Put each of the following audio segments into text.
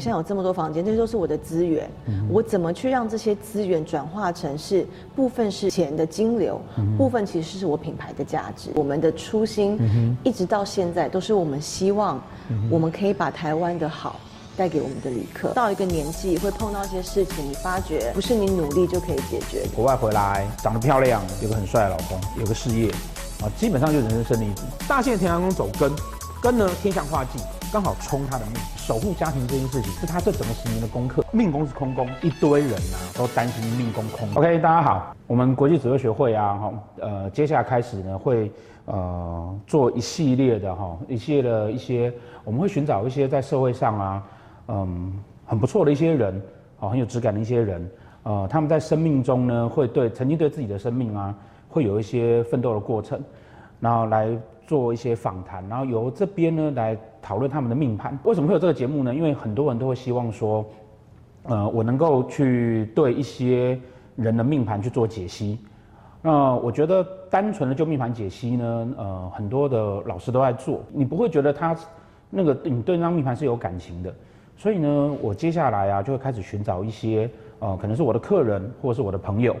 我现在有这么多房间，这些都是我的资源，嗯、我怎么去让这些资源转化成是部分是钱的金流，嗯、部分其实是我品牌的价值。我们的初心，嗯、一直到现在都是我们希望，我们可以把台湾的好带给我们的旅客。到一个年纪会碰到一些事情，你发觉不是你努力就可以解决的。国外回来，长得漂亮，有个很帅的老公，有个事业，啊，基本上就人生胜利组。大限田南宫走根，根呢天象化忌。刚好冲他的命，守护家庭这件事情是他这整个十年的功课。命宫是空宫，一堆人啊都担心命宫空。OK，大家好，我们国际紫微学会啊，哈，呃，接下来开始呢会呃做一系列的哈，一系列的一些，我们会寻找一些在社会上啊，嗯，很不错的一些人，哦，很有质感的一些人，呃，他们在生命中呢会对曾经对自己的生命啊会有一些奋斗的过程，然后来。做一些访谈，然后由这边呢来讨论他们的命盘。为什么会有这个节目呢？因为很多人都会希望说，呃，我能够去对一些人的命盘去做解析。那我觉得单纯的就命盘解析呢，呃，很多的老师都在做，你不会觉得他那个你对那张命盘是有感情的。所以呢，我接下来啊就会开始寻找一些呃，可能是我的客人或者是我的朋友。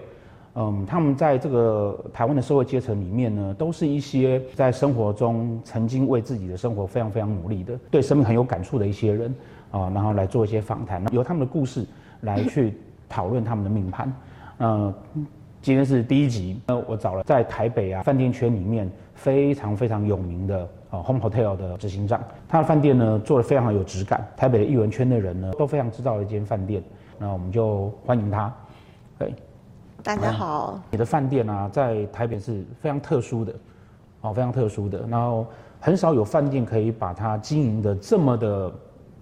嗯，他们在这个台湾的社会阶层里面呢，都是一些在生活中曾经为自己的生活非常非常努力的，对生命很有感触的一些人啊，然后来做一些访谈，由他们的故事来去讨论他们的命盘。嗯，今天是第一集，那我找了在台北啊饭店圈里面非常非常有名的啊 Home Hotel 的执行长，他的饭店呢做的非常有质感，台北的艺文圈的人呢都非常知道一间饭店，那我们就欢迎他，对。大家好，你的饭店啊，在台北是非常特殊的，哦，非常特殊的。然后很少有饭店可以把它经营的这么的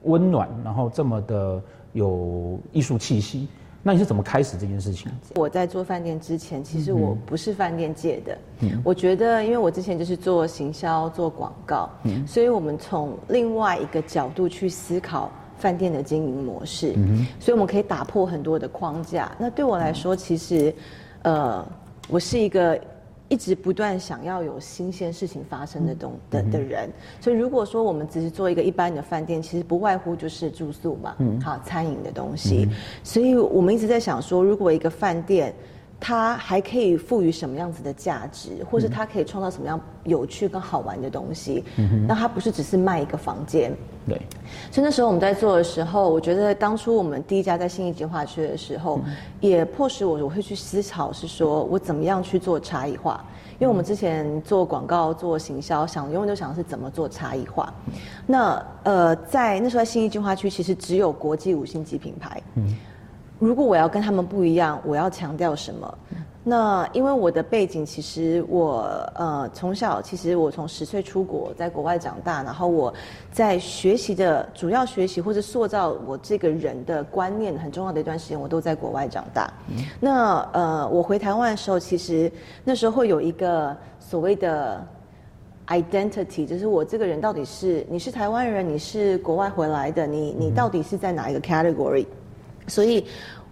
温暖，然后这么的有艺术气息。那你是怎么开始这件事情？我在做饭店之前，其实我不是饭店界的。嗯，我觉得，因为我之前就是做行销、做广告，嗯，所以我们从另外一个角度去思考。饭店的经营模式，嗯，所以我们可以打破很多的框架。那对我来说，其实，呃，我是一个一直不断想要有新鲜事情发生的东的的人。所以如果说我们只是做一个一般的饭店，其实不外乎就是住宿嘛，嗯，好，餐饮的东西。所以我们一直在想说，如果一个饭店，它还可以赋予什么样子的价值，或是它可以创造什么样有趣跟好玩的东西？嗯，那它不是只是卖一个房间。对，所以那时候我们在做的时候，我觉得当初我们第一家在新义计划区的时候，嗯、也迫使我我会去思考，是说我怎么样去做差异化？因为我们之前做广告、做行销，想永远都想的是怎么做差异化。那呃，在那时候在新义计划区，其实只有国际五星级品牌。嗯。如果我要跟他们不一样，我要强调什么？那因为我的背景，其实我呃从小，其实我从十岁出国，在国外长大，然后我在学习的主要学习或者塑造我这个人的观念很重要的一段时间，我都在国外长大。嗯、那呃，我回台湾的时候，其实那时候会有一个所谓的 identity，就是我这个人到底是你是台湾人，你是国外回来的，你你到底是在哪一个 category？所以，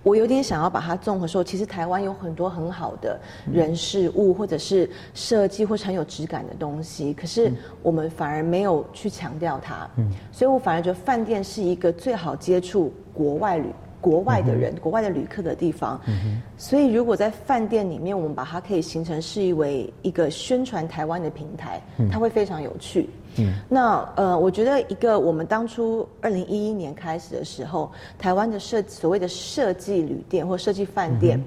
我有点想要把它综合说，其实台湾有很多很好的人事物，或者是设计，或是很有质感的东西，可是我们反而没有去强调它。嗯，所以我反而觉得饭店是一个最好接触国外旅、国外的人、国外的旅客的地方。嗯，所以如果在饭店里面，我们把它可以形成是一为一个宣传台湾的平台，它会非常有趣。嗯，那呃，我觉得一个我们当初二零一一年开始的时候，台湾的设所谓的设计旅店或设计饭店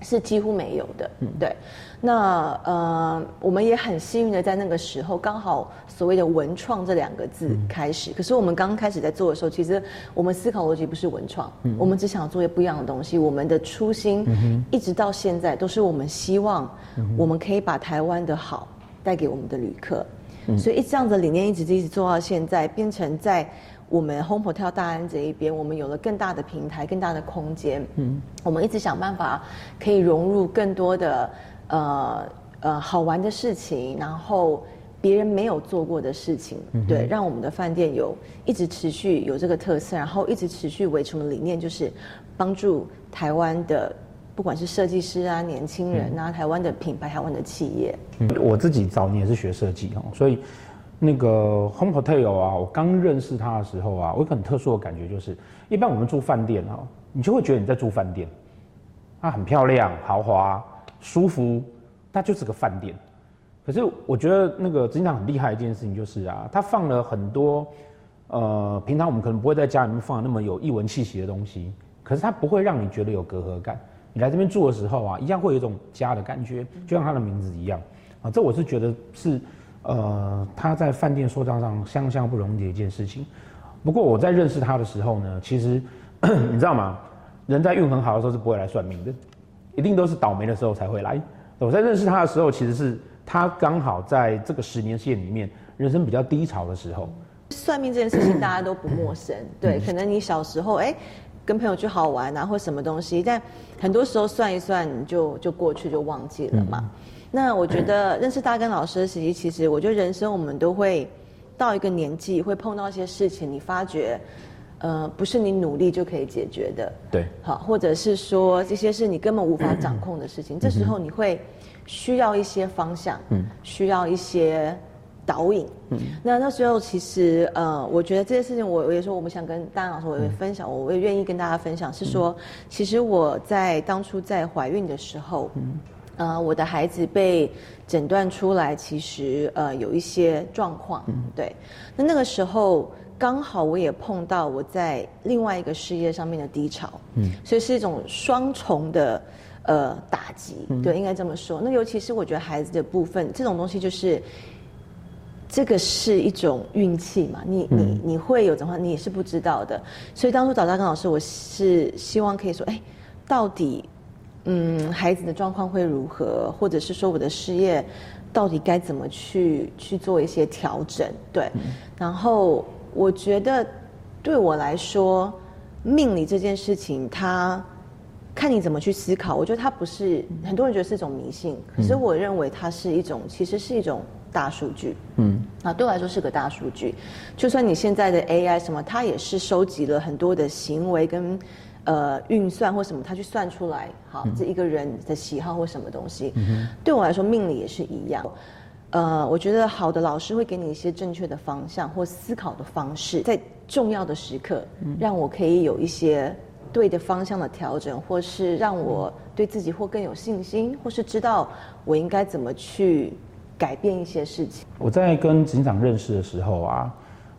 是几乎没有的。嗯，对。那呃，我们也很幸运的在那个时候刚好所谓的文创这两个字开始。可是我们刚开始在做的时候，其实我们思考逻辑不是文创，我们只想做一些不一样的东西。我们的初心一直到现在都是我们希望我们可以把台湾的好带给我们的旅客。所以一这样的理念一直一直做到现在，变成在我们 Home Hotel 大安这一边，我们有了更大的平台、更大的空间。嗯，我们一直想办法可以融入更多的呃呃好玩的事情，然后别人没有做过的事情，嗯、对，让我们的饭店有一直持续有这个特色，然后一直持续维持的理念，就是帮助台湾的。不管是设计师啊、年轻人啊、台湾的品牌、台湾的企业，嗯，我自己早年也是学设计哦，所以那个 Home Hotel 啊，我刚认识他的时候啊，我有个很特殊的感觉，就是一般我们住饭店啊，你就会觉得你在住饭店，它很漂亮、豪华、舒服，它就是个饭店。可是我觉得那个执行长很厉害的一件事情就是啊，他放了很多呃，平常我们可能不会在家里面放那么有异闻气息的东西，可是它不会让你觉得有隔阂感。你来这边住的时候啊，一样会有一种家的感觉，就像他的名字一样啊。这我是觉得是。呃，他在饭店塑造上相当不容易的一件事情。不过我在认识他的时候呢，其实 你知道吗？人在运很好的时候是不会来算命的，一定都是倒霉的时候才会来。我在认识他的时候，其实是他刚好在这个十年线里面，人生比较低潮的时候。算命这件事情大家都不陌生，对，可能你小时候哎、欸，跟朋友去好玩啊，或什么东西，但很多时候算一算就就过去就忘记了嘛。嗯那我觉得认识大根老师的时期，其实我觉得人生我们都会到一个年纪，会碰到一些事情，你发觉，呃，不是你努力就可以解决的。对。好，或者是说这些是你根本无法掌控的事情，这时候你会需要一些方向，嗯，需要一些导引。嗯。那那时候其实，呃，我觉得这些事情，我我也说，我们想跟大家老师，我也分享，我也愿意跟大家分享，是说，其实我在当初在怀孕的时候，嗯。呃，我的孩子被诊断出来，其实呃有一些状况，嗯，对。那那个时候刚好我也碰到我在另外一个事业上面的低潮，嗯，所以是一种双重的呃打击，嗯，对，应该这么说。那尤其是我觉得孩子的部分，这种东西就是这个是一种运气嘛，你你你会有的话，你也是不知道的。所以当初找大根老师，我是希望可以说，哎，到底。嗯，孩子的状况会如何，或者是说我的事业到底该怎么去去做一些调整？对，嗯、然后我觉得对我来说，命理这件事情，它看你怎么去思考。我觉得它不是很多人觉得是一种迷信，可是我认为它是一种，其实是一种大数据。嗯，啊，对我来说是个大数据。就算你现在的 AI 什么，它也是收集了很多的行为跟。呃，运算或什么，他去算出来，好，这一个人的喜好或什么东西，嗯、对我来说，命理也是一样。呃，我觉得好的老师会给你一些正确的方向或思考的方式，在重要的时刻，让我可以有一些对的方向的调整，或是让我对自己或更有信心，或是知道我应该怎么去改变一些事情。我在跟警长认识的时候啊，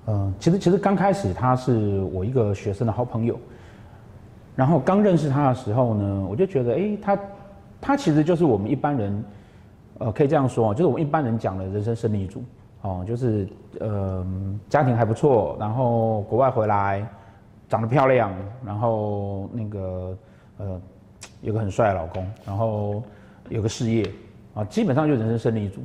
嗯、呃，其实其实刚开始他是我一个学生的好朋友。然后刚认识他的时候呢，我就觉得，哎，他，他其实就是我们一般人，呃，可以这样说，就是我们一般人讲的人生胜利组，哦，就是呃，家庭还不错，然后国外回来，长得漂亮，然后那个呃，有个很帅的老公，然后有个事业，啊，基本上就是人生胜利组。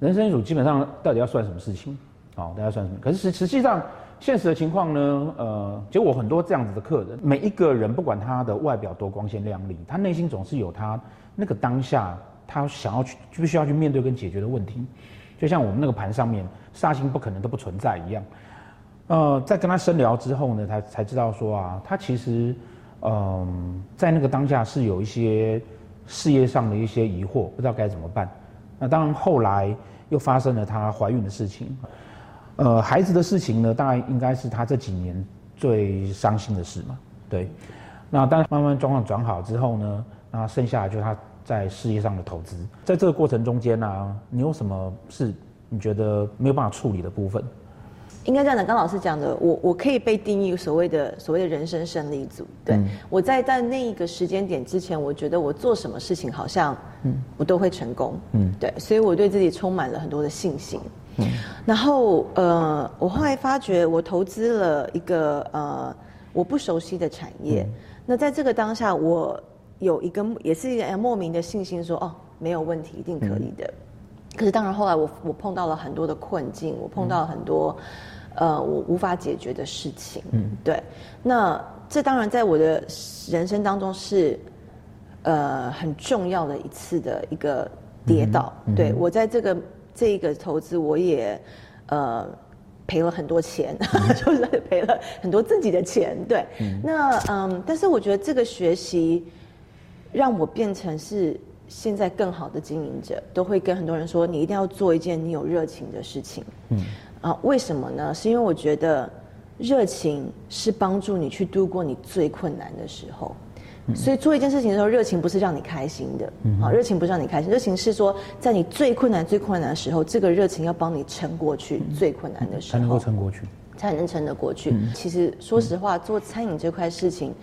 人生胜利组基本上到底要算什么事情？哦，大家算什么？可是实实际上。现实的情况呢？呃，就我很多这样子的客人，每一个人不管他的外表多光鲜亮丽，他内心总是有他那个当下他想要去必须要去面对跟解决的问题。就像我们那个盘上面煞星不可能都不存在一样。呃，在跟他深聊之后呢，他才知道说啊，他其实嗯、在那个当下是有一些事业上的一些疑惑，不知道该怎么办。那当然后来又发生了她怀孕的事情。呃，孩子的事情呢，大概应该是他这几年最伤心的事嘛。对，那当然慢慢状况转好之后呢，那剩下的就是他在事业上的投资。在这个过程中间呢、啊，你有什么是你觉得没有办法处理的部分？应该这样讲，刚老师讲的，我我可以被定义所谓的所谓的人生胜利组。对，嗯、我在在那一个时间点之前，我觉得我做什么事情好像嗯，我都会成功。嗯，对，所以我对自己充满了很多的信心。嗯，然后呃，我后来发觉我投资了一个呃我不熟悉的产业，嗯、那在这个当下，我有一个也是一个莫名的信心说，说哦没有问题，一定可以的。嗯、可是当然后来我我碰到了很多的困境，我碰到了很多、嗯、呃我无法解决的事情。嗯，对。那这当然在我的人生当中是呃很重要的一次的一个跌倒。对我在这个。这一个投资我也，呃，赔了很多钱，就是赔了很多自己的钱。对，嗯那嗯，但是我觉得这个学习让我变成是现在更好的经营者，都会跟很多人说，你一定要做一件你有热情的事情。嗯，啊，为什么呢？是因为我觉得热情是帮助你去度过你最困难的时候。嗯、所以做一件事情的时候，热情不是让你开心的。嗯，啊，热情不是让你开心，热情是说在你最困难、最困难的时候，这个热情要帮你撑过去最困难的时候，才能够撑过去，才能撑得过去。嗯、其实说实话，做餐饮这块事情。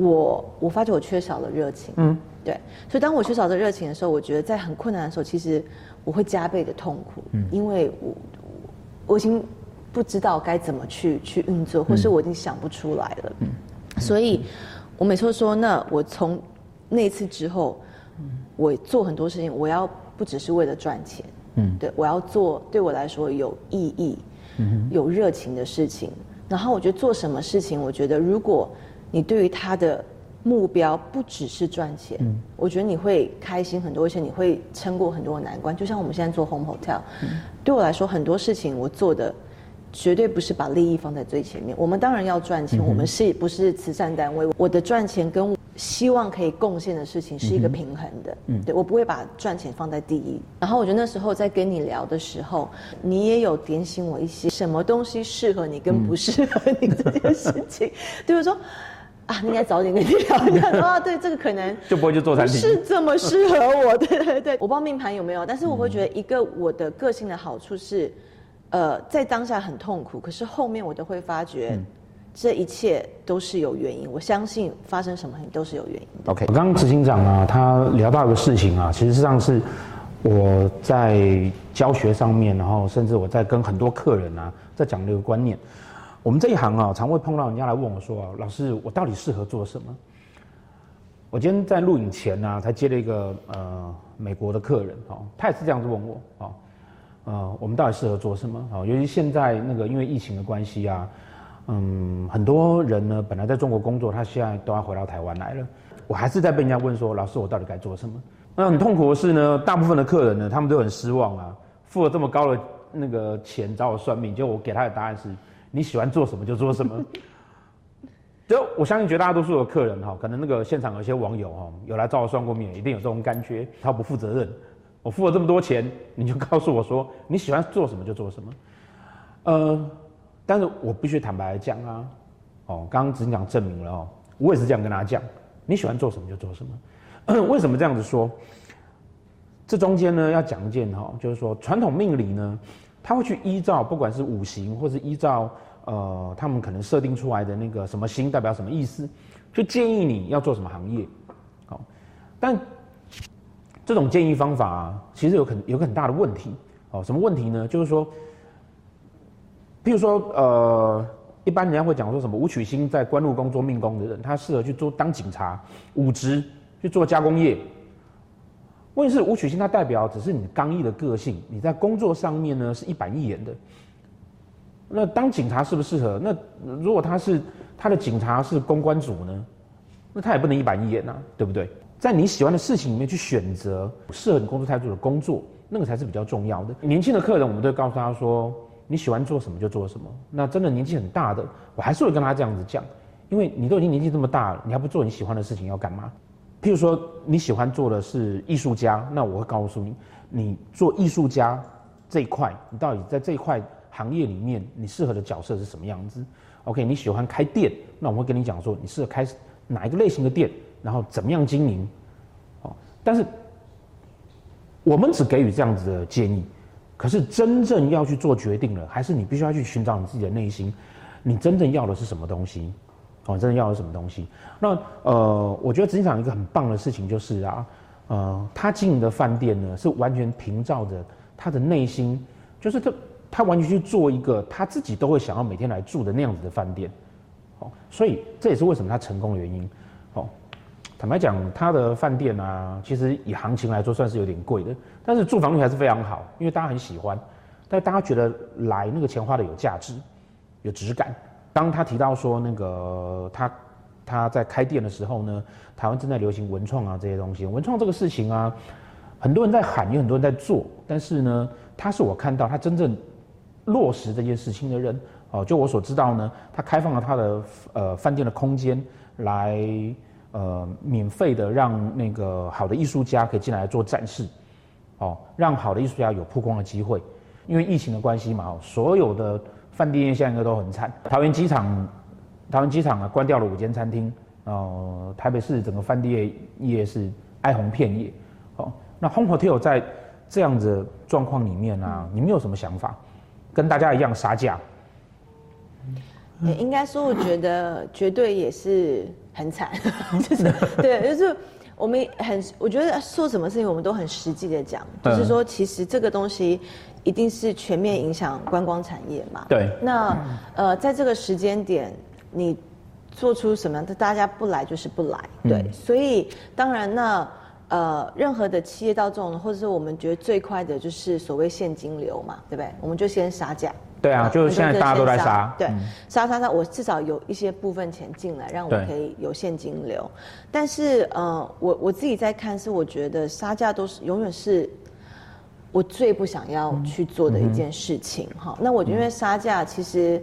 我我发觉我缺少了热情，嗯，对，所以当我缺少了热情的时候，我觉得在很困难的时候，其实我会加倍的痛苦，嗯，因为我我已经不知道该怎么去去运作，或是我已经想不出来了，嗯，所以我每次都说，那我从那次之后，我做很多事情，我要不只是为了赚钱，嗯，对，我要做对我来说有意义、嗯，有热情的事情，然后我觉得做什么事情，我觉得如果你对于他的目标不只是赚钱，嗯，我觉得你会开心很多，而且你会撑过很多的难关。就像我们现在做 Home Hotel，嗯，对我来说很多事情我做的绝对不是把利益放在最前面。我们当然要赚钱，嗯，我们是不是慈善单位？我的赚钱跟希望可以贡献的事情是一个平衡的，嗯，对，我不会把赚钱放在第一。然后我觉得那时候在跟你聊的时候，你也有点醒我一些什么东西适合你跟不适合你这件事情，对我说。啊，你应该早点跟你聊一下 啊。对，这个可能就不会去做餐厅，是这么适合我。对对对，我不知道命盘有没有，但是我会觉得一个我的个性的好处是，呃，在当下很痛苦，可是后面我都会发觉，这一切都是有原因。我相信发生什么都是有原因的。OK，我刚刚执行长啊，他聊到一个事情啊，其实际上是我在教学上面，然后甚至我在跟很多客人啊，在讲这个观念。我们这一行啊，常会碰到人家来问我说：“啊，老师，我到底适合做什么？”我今天在录影前呢、啊，才接了一个呃美国的客人哦，他也是这样子问我哦，呃，我们到底适合做什么？哦，尤其现在那个因为疫情的关系啊，嗯，很多人呢本来在中国工作，他现在都要回到台湾来了。我还是在被人家问说：“老师，我到底该做什么？”那很痛苦的是呢，大部分的客人呢，他们都很失望啊，付了这么高的那个钱找我算命，就我给他的答案是。你喜欢做什么就做什么，就我相信绝大多数的客人哈，可能那个现场有些网友哈，有来找我算过命，一定有这种感觉，他不负责任。我付了这么多钱，你就告诉我说你喜欢做什么就做什么，呃，但是我必须坦白来讲啊，哦，刚刚执行长证明了哦，我也是这样跟他讲，你喜欢做什么就做什么。为什么这样子说？这中间呢要讲一件哈，就是说传统命理呢。他会去依照不管是五行，或是依照呃他们可能设定出来的那个什么星代表什么意思，去建议你要做什么行业，好，但这种建议方法啊，其实有很有个很大的问题哦，什么问题呢？就是说，譬如说呃，一般人家会讲说什么武曲星在官禄宫做命宫的人，他适合去做当警察、武职去做加工业。问题是武曲星，它代表只是你刚毅的个性，你在工作上面呢是一板一眼的。那当警察适不适合？那如果他是他的警察是公关组呢？那他也不能一板一眼呐，对不对？在你喜欢的事情里面去选择适合你工作态度的工作，那个才是比较重要的。年轻的客人，我们都会告诉他说，你喜欢做什么就做什么。那真的年纪很大的，我还是会跟他这样子讲，因为你都已经年纪这么大了，你还不做你喜欢的事情，要干嘛？譬如说你喜欢做的是艺术家，那我会告诉你，你做艺术家这一块，你到底在这一块行业里面，你适合的角色是什么样子？OK，你喜欢开店，那我会跟你讲说，你适合开哪一个类型的店，然后怎么样经营。哦，但是我们只给予这样子的建议，可是真正要去做决定了，还是你必须要去寻找你自己的内心，你真正要的是什么东西？哦，真的要有什么东西？那呃，我觉得执行长一个很棒的事情就是啊，呃，他经营的饭店呢，是完全凭照着他的内心，就是他他完全去做一个他自己都会想要每天来住的那样子的饭店。哦，所以这也是为什么他成功的原因。哦，坦白讲，他的饭店啊，其实以行情来说算是有点贵的，但是住房率还是非常好，因为大家很喜欢，但大家觉得来那个钱花的有价值，有质感。当他提到说那个他他在开店的时候呢，台湾正在流行文创啊这些东西，文创这个事情啊，很多人在喊，有很多人在做，但是呢，他是我看到他真正落实这件事情的人哦。就我所知道呢，他开放了他的呃饭店的空间来呃免费的让那个好的艺术家可以进来做展示，哦，让好的艺术家有曝光的机会。因为疫情的关系嘛，所有的饭店业现在应该都很惨。桃园机场，桃园机场啊关掉了五间餐厅，呃，台北市整个饭店业是哀鸿遍野。哦，那 Home Hotel 在这样子状况里面啊，你们有什么想法？跟大家一样杀价？也应该说，我觉得绝对也是很惨，就是对，就是我们很，我觉得做什么事情我们都很实际的讲，就是说，其实这个东西一定是全面影响观光产业嘛。对。那呃，在这个时间点，你做出什么样的，大家不来就是不来，对。嗯、所以当然那。呃，任何的企业到这种，或者是我们觉得最快的就是所谓现金流嘛，对不对？我们就先杀价。对啊，就是现在大家都在杀。对，杀杀杀，我至少有一些部分钱进来，让我可以有现金流。但是，呃，我我自己在看，是我觉得杀价都是永远是我最不想要去做的一件事情哈。嗯嗯、那我觉得杀价其实。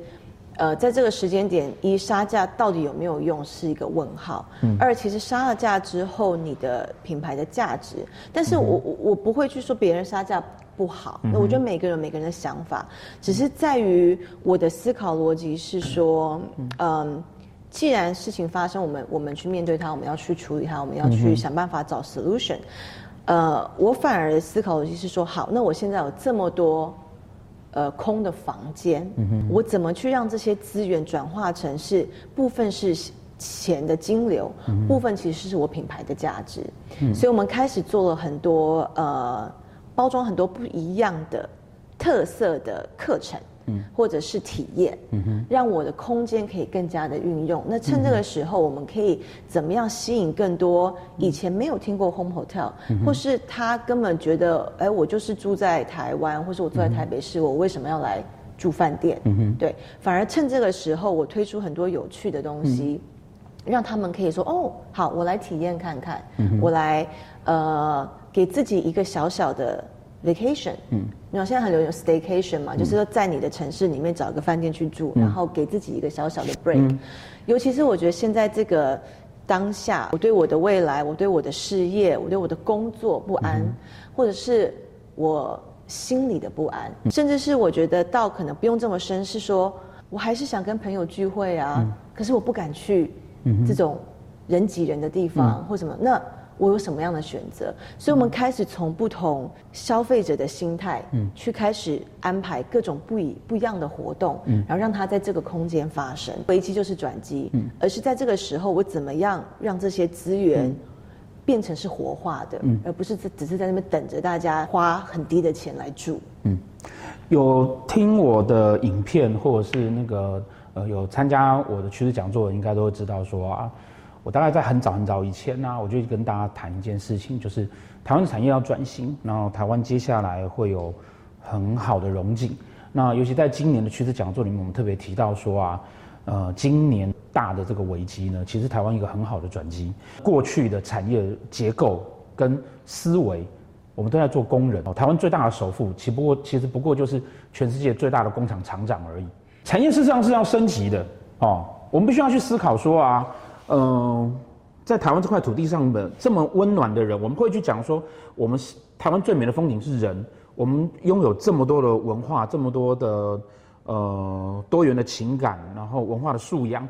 呃，在这个时间点，一杀价到底有没有用是一个问号。嗯。二，其实杀了价之后，你的品牌的价值，但是我我我不会去说别人杀价不好。那我觉得每个人有每个人的想法，只是在于我的思考逻辑是说，嗯，既然事情发生，我们我们去面对它，我们要去处理它，我们要去想办法找 solution。呃，我反而思考的就是说，好，那我现在有这么多。呃，空的房间，我怎么去让这些资源转化成是部分是钱的金流，嗯、部分其实是我品牌的价值，嗯、所以我们开始做了很多呃，包装很多不一样的特色的课程。或者是体验，嗯、哼让我的空间可以更加的运用。那趁这个时候，我们可以怎么样吸引更多以前没有听过 Home Hotel，、嗯、或是他根本觉得，哎，我就是住在台湾，或是我住在台北市，嗯、我为什么要来住饭店？嗯、哼对，反而趁这个时候，我推出很多有趣的东西，嗯、让他们可以说，哦，好，我来体验看看，嗯、我来呃，给自己一个小小的。vacation，嗯，你知道现在很流行 staycation 嘛，嗯、就是说在你的城市里面找一个饭店去住，嗯、然后给自己一个小小的 break。嗯、尤其是我觉得现在这个当下，我对我的未来，我对我的事业，我对我的工作不安，嗯、或者是我心里的不安，嗯、甚至是我觉得到可能不用这么深，是说我还是想跟朋友聚会啊，嗯、可是我不敢去这种人挤人的地方、嗯、或什么。那。我有什么样的选择？所以，我们开始从不同消费者的心态，嗯，去开始安排各种不一不一样的活动，嗯，然后让它在这个空间发生。危机就是转机，嗯，而是在这个时候，我怎么样让这些资源变成是活化的，嗯，而不是只只是在那边等着大家花很低的钱来住。嗯，有听我的影片，或者是那个呃有参加我的趋势讲座，应该都会知道说啊。我大概在很早很早以前呢、我就跟大家谈一件事情，就是台湾的产业要转型，然后台湾接下来会有很好的融景。那尤其在今年的趋势讲座里面，我们特别提到说啊，呃，今年大的这个危机呢，其实台湾一个很好的转机。过去的产业结构跟思维，我们都在做工人哦。台湾最大的首富，其不过其实不过就是全世界最大的工厂厂长而已。产业事实上是要升级的哦，我们必须要去思考说啊。嗯、在台湾这块土地上的这么温暖的人，我们会去讲说，我们台湾最美的风景是人。我们拥有这么多的文化，这么多的呃多元的情感，然后文化的素养，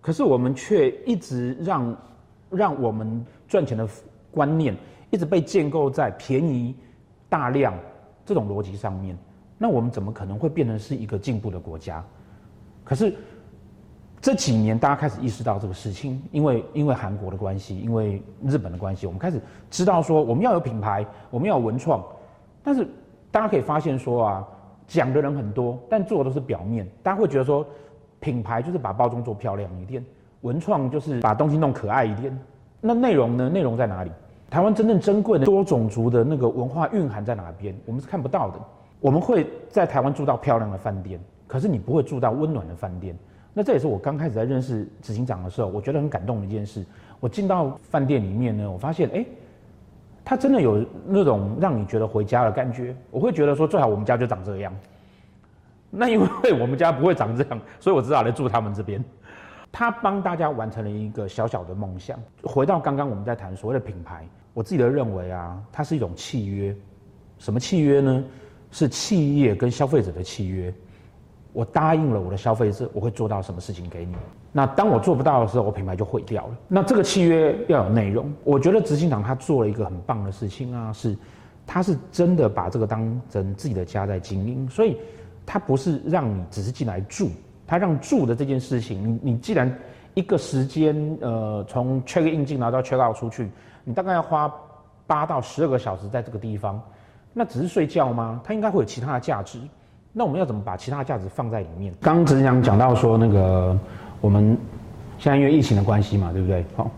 可是我们却一直让让我们赚钱的观念一直被建构在便宜、大量这种逻辑上面。那我们怎么可能会变成是一个进步的国家？可是。这几年，大家开始意识到这个事情，因为因为韩国的关系，因为日本的关系，我们开始知道说，我们要有品牌，我们要有文创。但是大家可以发现说啊，讲的人很多，但做的都是表面。大家会觉得说，品牌就是把包装做漂亮一点，文创就是把东西弄可爱一点。那内容呢？内容在哪里？台湾真正珍贵的多种族的那个文化蕴含在哪边？我们是看不到的。我们会在台湾住到漂亮的饭店，可是你不会住到温暖的饭店。那这也是我刚开始在认识执行长的时候，我觉得很感动的一件事。我进到饭店里面呢，我发现，哎，他真的有那种让你觉得回家的感觉。我会觉得说，最好我们家就长这样。那因为 我们家不会长这样，所以我只好来住他们这边。他帮大家完成了一个小小的梦想。回到刚刚我们在谈所谓的品牌，我自己的认为啊，它是一种契约。什么契约呢？是企业跟消费者的契约。我答应了我的消费者，我会做到什么事情给你。那当我做不到的时候，我品牌就毁掉了。那这个契约要有内容。我觉得执行长他做了一个很棒的事情啊，是他是真的把这个当成自己的家在经营，所以他不是让你只是进来住，他让住的这件事情，你你既然一个时间呃从 check in 进来到 check out 出去，你大概要花八到十二个小时在这个地方，那只是睡觉吗？它应该会有其他的价值。那我们要怎么把其他的价值放在里面？刚刚执行长讲到说，那个我们现在因为疫情的关系嘛，对不对？好，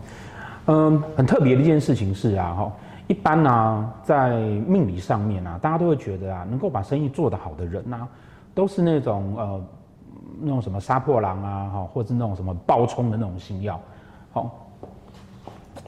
嗯，很特别的一件事情是啊，哈，一般呢、啊，在命理上面啊，大家都会觉得啊，能够把生意做得好的人啊，都是那种呃，那种什么杀破狼啊，哈，或是那种什么暴冲的那种星曜。好，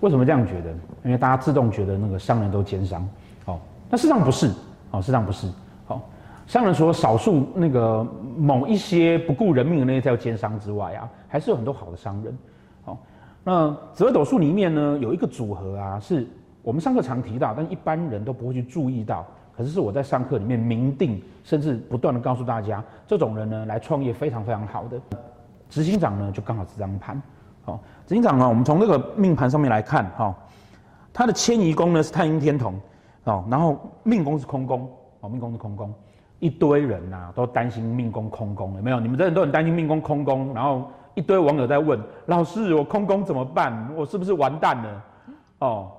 为什么这样觉得？因为大家自动觉得那个商人都奸商，好，那事实上不是，好，事实上不是。好商人除了少数那个某一些不顾人命的那些叫奸商之外啊，还是有很多好的商人。好，那紫微斗数里面呢，有一个组合啊，是我们上课常提到，但一般人都不会去注意到。可是是我在上课里面明定，甚至不断的告诉大家，这种人呢来创业非常非常好的。执行长呢就刚好这张盘。好，执行长呢，我们从这个命盘上面来看，哈，他的迁移宫呢是太阴天同，哦，然后命宫是空宫，哦，命宫是空宫。一堆人呐、啊，都担心命宫空宫，有没有？你们这人都很担心命宫空宫，然后一堆网友在问老师：“我空宫怎么办？我是不是完蛋了？”哦，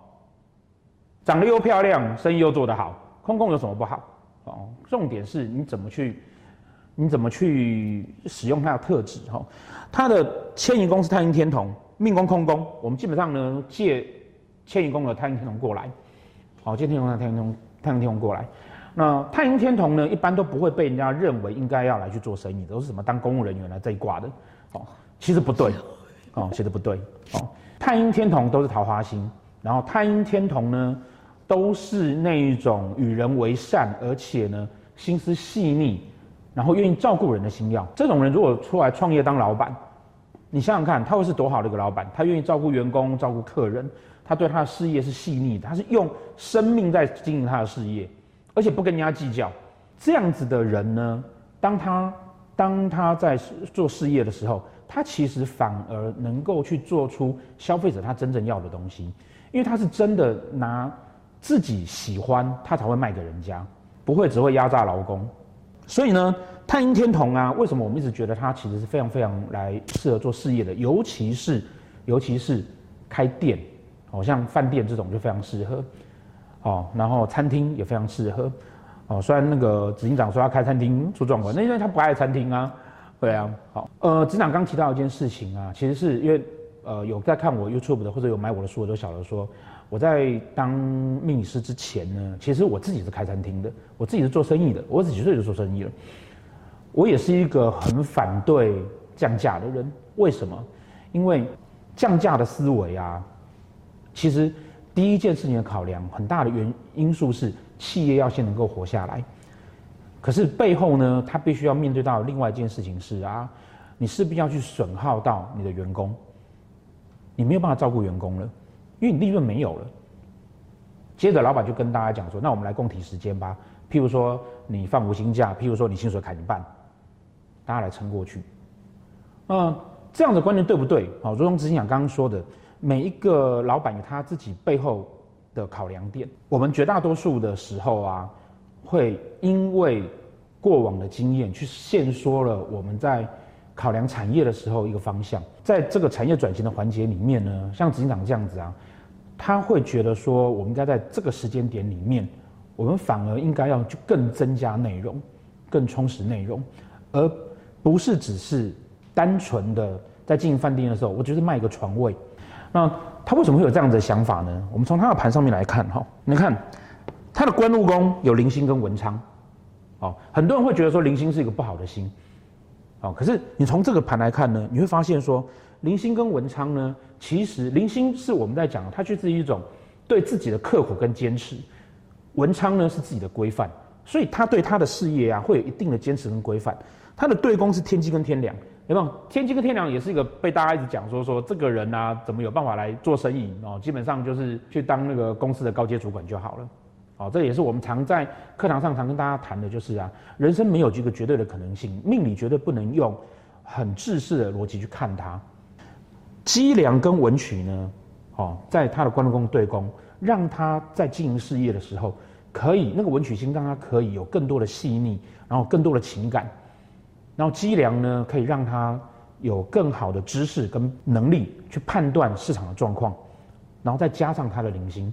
长得又漂亮，生意又做得好，空宫有什么不好？哦，重点是你怎么去，你怎么去使用它的特质？哈、哦，它的迁移宫是太阴天同，命宫空宫，我们基本上呢借迁移宫的太阴天同过来，好、哦，借天同的太阴天同太阴天同过来。那太阴天同呢，一般都不会被人家认为应该要来去做生意，都是什么当公务人员来这一挂的，哦，其实不对，哦，其实不对，哦，太阴天同都是桃花星，然后太阴天同呢，都是那一种与人为善，而且呢心思细腻，然后愿意照顾人的星曜。这种人如果出来创业当老板，你想想看，他会是多好的一个老板？他愿意照顾员工，照顾客人，他对他的事业是细腻的，他是用生命在经营他的事业。而且不跟人家计较，这样子的人呢，当他当他在做事业的时候，他其实反而能够去做出消费者他真正要的东西，因为他是真的拿自己喜欢，他才会卖给人家，不会只会压榨劳工。所以呢，太阴天同啊，为什么我们一直觉得他其实是非常非常来适合做事业的，尤其是尤其是开店，好像饭店这种就非常适合。哦，然后餐厅也非常适合，哦，虽然那个执行长说要开餐厅出状况，那因为他不爱餐厅啊，对啊，好，呃，执行长刚提到一件事情啊，其实是因为呃有在看我 YouTube 的或者有买我的书的都晓得说，我在当命理师之前呢，其实我自己是开餐厅的，我自己是做生意的，我十几岁就做生意了，我也是一个很反对降价的人，为什么？因为降价的思维啊，其实。第一件事情的考量，很大的原因素是企业要先能够活下来。可是背后呢，他必须要面对到另外一件事情是啊，你势必要去损耗到你的员工，你没有办法照顾员工了，因为你利润没有了。接着老板就跟大家讲说，那我们来共体时间吧。譬如说你放无薪假，譬如说你薪水砍一半，大家来撑过去。嗯，这样的观念对不对？好，如同执行长刚刚说的。每一个老板有他自己背后的考量点。我们绝大多数的时候啊，会因为过往的经验去限缩了我们在考量产业的时候一个方向。在这个产业转型的环节里面呢，像执行长这样子啊，他会觉得说，我们应该在这个时间点里面，我们反而应该要去更增加内容，更充实内容，而不是只是单纯的在经营饭店的时候，我就是卖一个床位。那他为什么会有这样的想法呢？我们从他的盘上面来看，哈，你看他的官禄宫有灵星跟文昌，哦，很多人会觉得说灵星是一个不好的星，哦，可是你从这个盘来看呢，你会发现说灵星跟文昌呢，其实灵星是我们在讲，它就是一种对自己的刻苦跟坚持，文昌呢是自己的规范，所以他对他的事业啊会有一定的坚持跟规范。他的对宫是天机跟天梁，有没有？天机跟天梁也是一个被大家一直讲说说这个人啊，怎么有办法来做生意哦？基本上就是去当那个公司的高阶主管就好了。哦，这也是我们常在课堂上常跟大家谈的，就是啊，人生没有这个绝对的可能性，命理绝对不能用很制式的逻辑去看它。机梁跟文曲呢，哦，在他的官禄宫对宫，让他在经营事业的时候，可以那个文曲星让他可以有更多的细腻，然后更多的情感，然后机梁呢，可以让他有更好的知识跟能力去判断市场的状况，然后再加上他的铃星。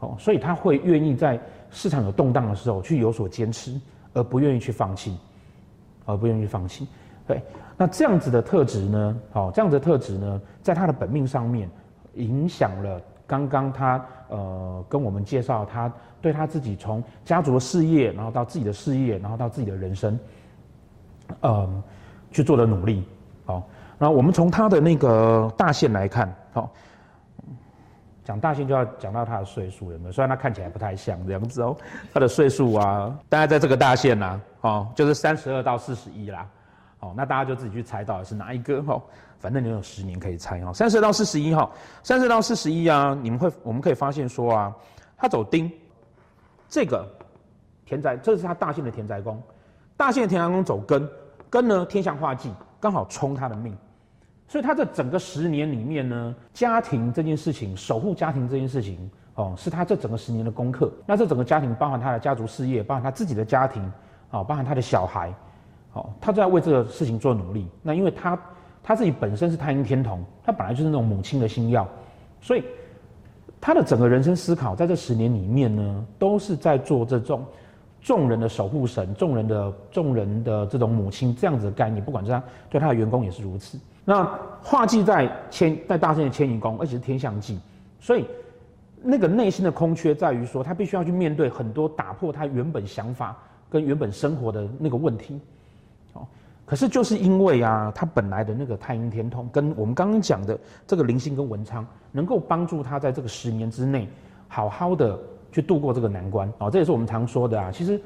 哦，所以他会愿意在市场有动荡的时候去有所坚持，而不愿意去放弃，而不愿意放弃。对，那这样子的特质呢？好，这样子的特质呢，在他的本命上面，影响了刚刚他呃跟我们介绍他对他自己从家族的事业，然后到自己的事业，然后到自己的人生，嗯，去做的努力。好，那我们从他的那个大限来看，好。讲大限就要讲到他的岁数有没有？虽然他看起来不太像这样子哦，他的岁数啊，大概在这个大限呐、啊，哦，就是三十二到四十一啦，哦，那大家就自己去猜到底是哪一个哦，反正你有十年可以猜哦，三十二到四十一哈，三十二到四十一啊，你们会我们可以发现说啊，他走丁，这个田宅，这是他大限的田宅宫，大限的田宅宫走根，根呢天象化忌，刚好冲他的命。所以他这整个十年里面呢，家庭这件事情，守护家庭这件事情，哦，是他这整个十年的功课。那这整个家庭包含他的家族事业，包含他自己的家庭，哦，包含他的小孩，哦，他都在为这个事情做努力。那因为他他自己本身是太阴天同，他本来就是那种母亲的星曜，所以他的整个人生思考在这十年里面呢，都是在做这种众人的守护神、众人的众人的这种母亲这样子的概念。不管是他对他的员工也是如此。那画技在迁在大圣的迁移宫，而且是天象忌，所以那个内心的空缺在于说，他必须要去面对很多打破他原本想法跟原本生活的那个问题。哦，可是就是因为啊，他本来的那个太阴天通，跟我们刚刚讲的这个灵星跟文昌，能够帮助他在这个十年之内，好好的去度过这个难关。哦，这也是我们常说的啊，其实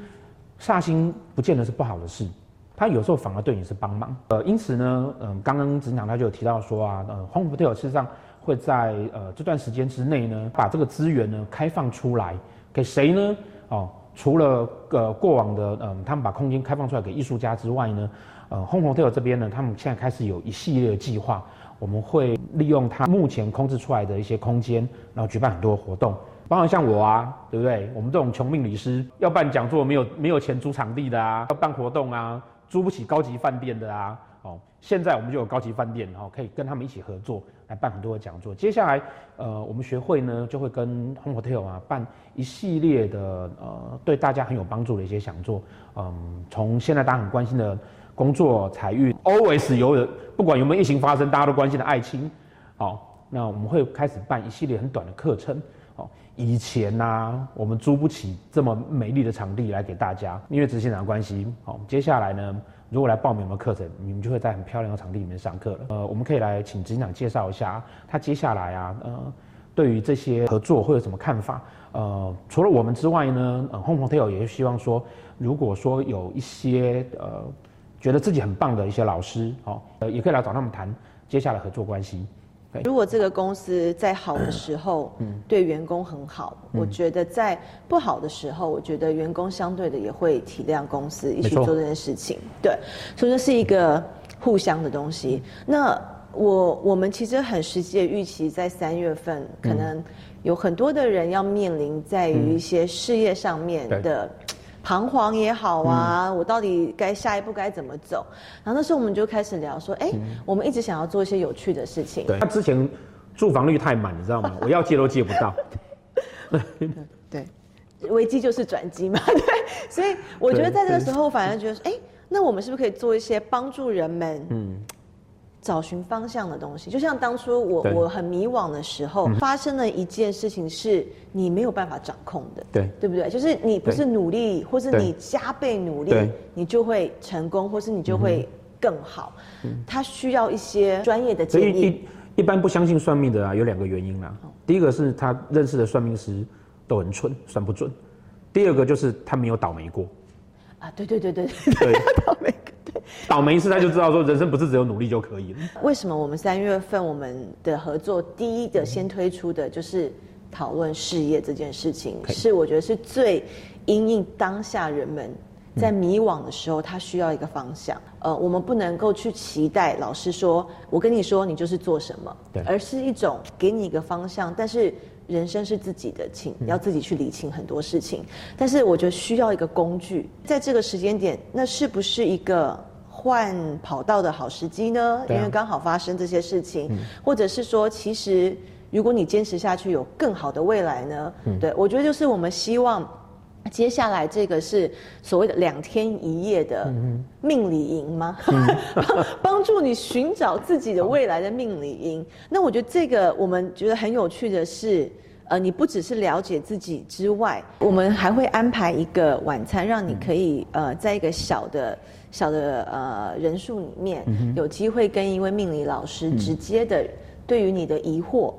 煞星不见得是不好的事。他有时候反而对你是帮忙，呃，因此呢，嗯、呃，刚刚执行长他就有提到说啊，呃，Home Hotel 事实上会在呃这段时间之内呢，把这个资源呢开放出来给谁呢？哦，除了呃过往的嗯、呃，他们把空间开放出来给艺术家之外呢，呃，Home Hotel 这边呢，他们现在开始有一系列的计划，我们会利用他目前空置出来的一些空间，然后举办很多活动，包括像我啊，对不对？我们这种穷命理师要办讲座没有没有钱租场地的啊，要办活动啊。租不起高级饭店的啊，哦，现在我们就有高级饭店，然后可以跟他们一起合作来办很多的讲座。接下来，呃，我们学会呢就会跟 Home Hotel 啊办一系列的呃对大家很有帮助的一些讲座。嗯，从现在大家很关心的工作、财运，always 有不管有没有疫情发生，大家都关心的爱情，好，那我们会开始办一系列很短的课程。以前呢、啊，我们租不起这么美丽的场地来给大家，因为执行长的关系。好，接下来呢，如果来报名我们的课程，你们就会在很漂亮的场地里面上课了。呃，我们可以来请执行长介绍一下，他接下来啊，呃，对于这些合作会有什么看法？呃，除了我们之外呢，呃，Home Hotel 也是希望说，如果说有一些呃觉得自己很棒的一些老师，好，呃，也可以来找他们谈接下来合作关系。如果这个公司在好的时候，对员工很好，我觉得在不好的时候，我觉得员工相对的也会体谅公司，一起做这件事情。对，所以这是一个互相的东西。那我我们其实很实际的预期，在三月份可能有很多的人要面临在于一些事业上面的。彷徨也好啊，嗯、我到底该下一步该怎么走？然后那时候我们就开始聊说，哎、欸，嗯、我们一直想要做一些有趣的事情。对，他之前住房率太满，你知道吗？我要借都借不到。对，危机就是转机嘛。对，所以我觉得在这个时候，反而觉得说，哎、欸，那我们是不是可以做一些帮助人们？嗯。找寻方向的东西，就像当初我我很迷惘的时候，嗯、发生了一件事情，是你没有办法掌控的，对对不对？就是你不是努力，或是你加倍努力，你就会成功，或是你就会更好。嗯、它需要一些专业的建议。一一般不相信算命的啊，有两个原因啦。第一个是他认识的算命师都很蠢，算不准；第二个就是他没有倒霉过。啊，对对对对对，对 倒霉。倒霉一次他就知道说人生不是只有努力就可以了。为什么我们三月份我们的合作第一个先推出的就是讨论事业这件事情，是我觉得是最因应当下人们在迷惘的时候，他需要一个方向。呃，我们不能够去期待老师说，我跟你说你就是做什么，对，而是一种给你一个方向，但是。人生是自己的，请要自己去理清很多事情。但是我觉得需要一个工具，在这个时间点，那是不是一个换跑道的好时机呢？因为刚好发生这些事情，或者是说，其实如果你坚持下去，有更好的未来呢？对，我觉得就是我们希望接下来这个是所谓的两天一夜的命理营吗？帮帮助你寻找自己的未来的命理营。那我觉得这个我们觉得很有趣的是。呃，你不只是了解自己之外，我们还会安排一个晚餐，让你可以呃，在一个小的小的呃人数里面，有机会跟一位命理老师直接的对于你的疑惑，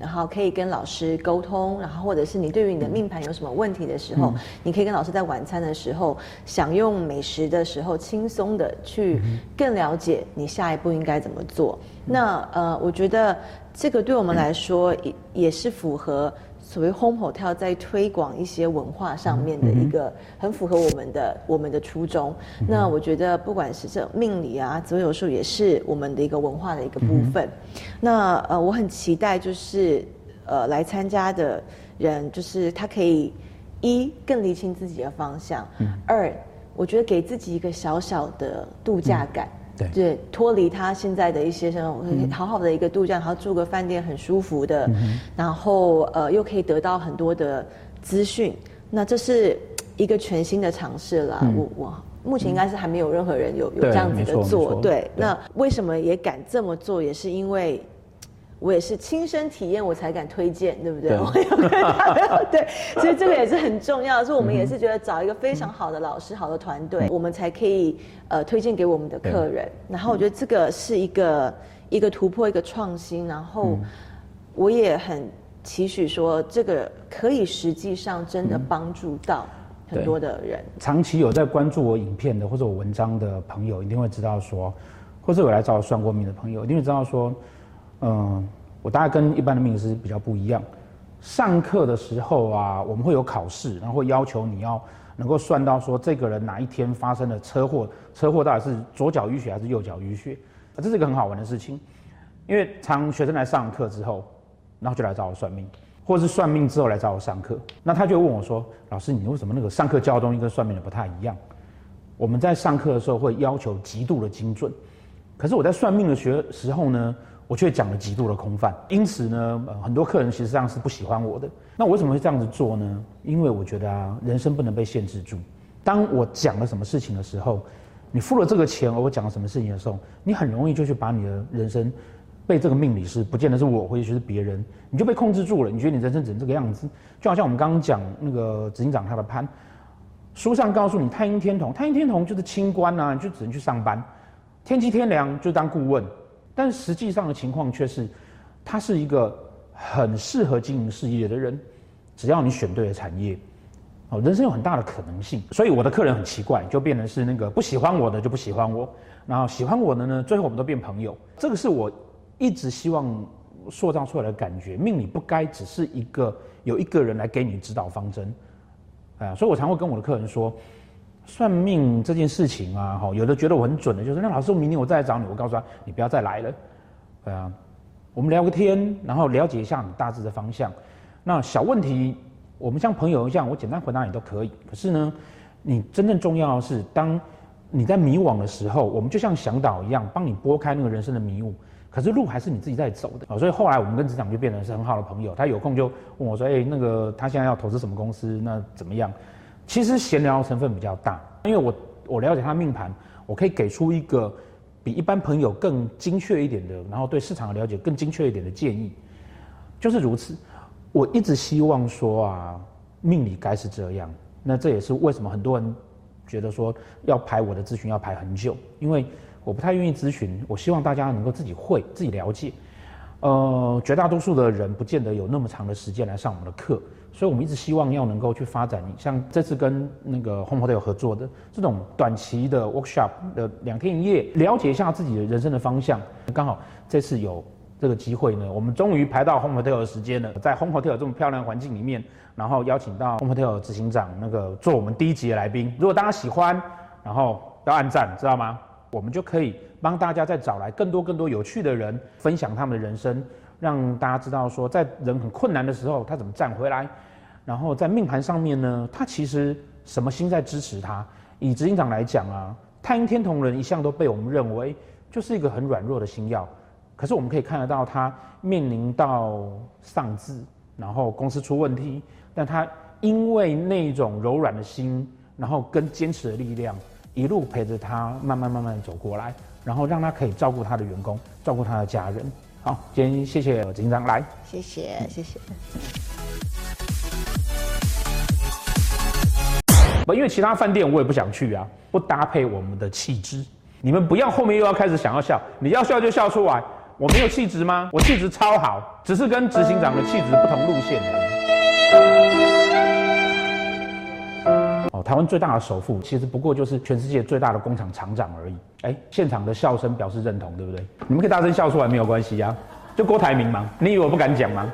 然后可以跟老师沟通，然后或者是你对于你的命盘有什么问题的时候，你可以跟老师在晚餐的时候享用美食的时候，轻松的去更了解你下一步应该怎么做。那呃，我觉得。这个对我们来说也也是符合所谓 Home Hotel 在推广一些文化上面的一个很符合我们的我们的初衷。那我觉得不管是这命理啊，择友术也是我们的一个文化的一个部分。那呃，我很期待就是呃来参加的人，就是他可以一更厘清自己的方向，二我觉得给自己一个小小的度假感。对，脱离他现在的一些什么好好的一个度假，然后住个饭店很舒服的，嗯、然后呃又可以得到很多的资讯，那这是一个全新的尝试啦。嗯、我我目前应该是还没有任何人有有这样子的做，对，对，那为什么也敢这么做，也是因为。我也是亲身体验，我才敢推荐，对不对？对，对，所以这个也是很重要的。所以我们也是觉得找一个非常好的老师、嗯、好的团队，我们才可以呃推荐给我们的客人。然后我觉得这个是一个一个突破，一个创新。然后我也很期许说，这个可以实际上真的帮助到很多的人。长期有在关注我影片的或者我文章的朋友，一定会知道说，或者有来找我算过命的朋友，一定会知道说。嗯，我大概跟一般的命师比较不一样。上课的时候啊，我们会有考试，然后会要求你要能够算到说这个人哪一天发生了车祸，车祸到底是左脚淤血还是右脚淤血，这是一个很好玩的事情。因为常学生来上课之后，然后就来找我算命，或者是算命之后来找我上课，那他就问我说：“老师，你为什么那个上课教的东西跟算命的不太一样？”我们在上课的时候会要求极度的精准，可是我在算命的学时候呢，我却讲了极度的空泛，因此呢，呃很多客人其实上是不喜欢我的。那我为什么会这样子做呢？因为我觉得啊，人生不能被限制住。当我讲了什么事情的时候，你付了这个钱，而我讲了什么事情的时候，你很容易就去把你的人生被这个命理师，不见得是我，或者是别人，你就被控制住了。你觉得你人生只能这个样子？就好像我们刚刚讲那个执行长他的潘，书上告诉你太阴天同，太阴天同就是清官啊，你就只能去上班，天机天梁就当顾问。但实际上的情况却是，他是一个很适合经营事业的人，只要你选对了产业，哦，人生有很大的可能性。所以我的客人很奇怪，就变成是那个不喜欢我的就不喜欢我，然后喜欢我的呢，最后我们都变朋友。这个是我一直希望塑造出来的感觉。命理不该只是一个有一个人来给你指导方针，啊，所以我常会跟我的客人说。算命这件事情啊，哈，有的觉得我很准的，就是那老师，我明天我再来找你，我告诉他，你不要再来了，对啊，我们聊个天，然后了解一下你大致的方向。那小问题，我们像朋友一样，我简单回答你都可以。可是呢，你真正重要的是，当你在迷惘的时候，我们就像向导一样，帮你拨开那个人生的迷雾。可是路还是你自己在走的啊，所以后来我们跟职场就变成是很好的朋友。他有空就问我说，哎，那个他现在要投资什么公司，那怎么样？其实闲聊成分比较大，因为我我了解他命盘，我可以给出一个比一般朋友更精确一点的，然后对市场的了解更精确一点的建议，就是如此。我一直希望说啊，命理该是这样。那这也是为什么很多人觉得说要排我的咨询要排很久，因为我不太愿意咨询，我希望大家能够自己会自己了解。呃，绝大多数的人不见得有那么长的时间来上我们的课，所以我们一直希望要能够去发展，像这次跟那个 Home Hotel 合作的这种短期的 workshop 的两天一夜，了解一下自己的人生的方向。刚好这次有这个机会呢，我们终于排到 Home Hotel 的时间了，在 Home Hotel 这么漂亮的环境里面，然后邀请到 Home Hotel 执行长那个做我们第一集的来宾。如果大家喜欢，然后要按赞，知道吗？我们就可以帮大家再找来更多更多有趣的人，分享他们的人生，让大家知道说，在人很困难的时候，他怎么站回来。然后在命盘上面呢，他其实什么星在支持他？以执行长来讲啊，太阴天同人一向都被我们认为就是一个很软弱的星曜。可是我们可以看得到，他面临到丧子，然后公司出问题，但他因为那种柔软的心，然后跟坚持的力量。一路陪着他，慢慢慢慢走过来，然后让他可以照顾他的员工，照顾他的家人。好，今天谢谢执行长来，谢谢谢谢。不，因为其他饭店我也不想去啊，不搭配我们的气质。你们不要后面又要开始想要笑，你要笑就笑出来。我没有气质吗？我气质超好，只是跟执行长的气质不同路线而已。台湾最大的首富，其实不过就是全世界最大的工厂厂长而已。哎，现场的笑声表示认同，对不对？你们可以大声笑出来，没有关系啊。就郭台铭吗，你以为我不敢讲吗？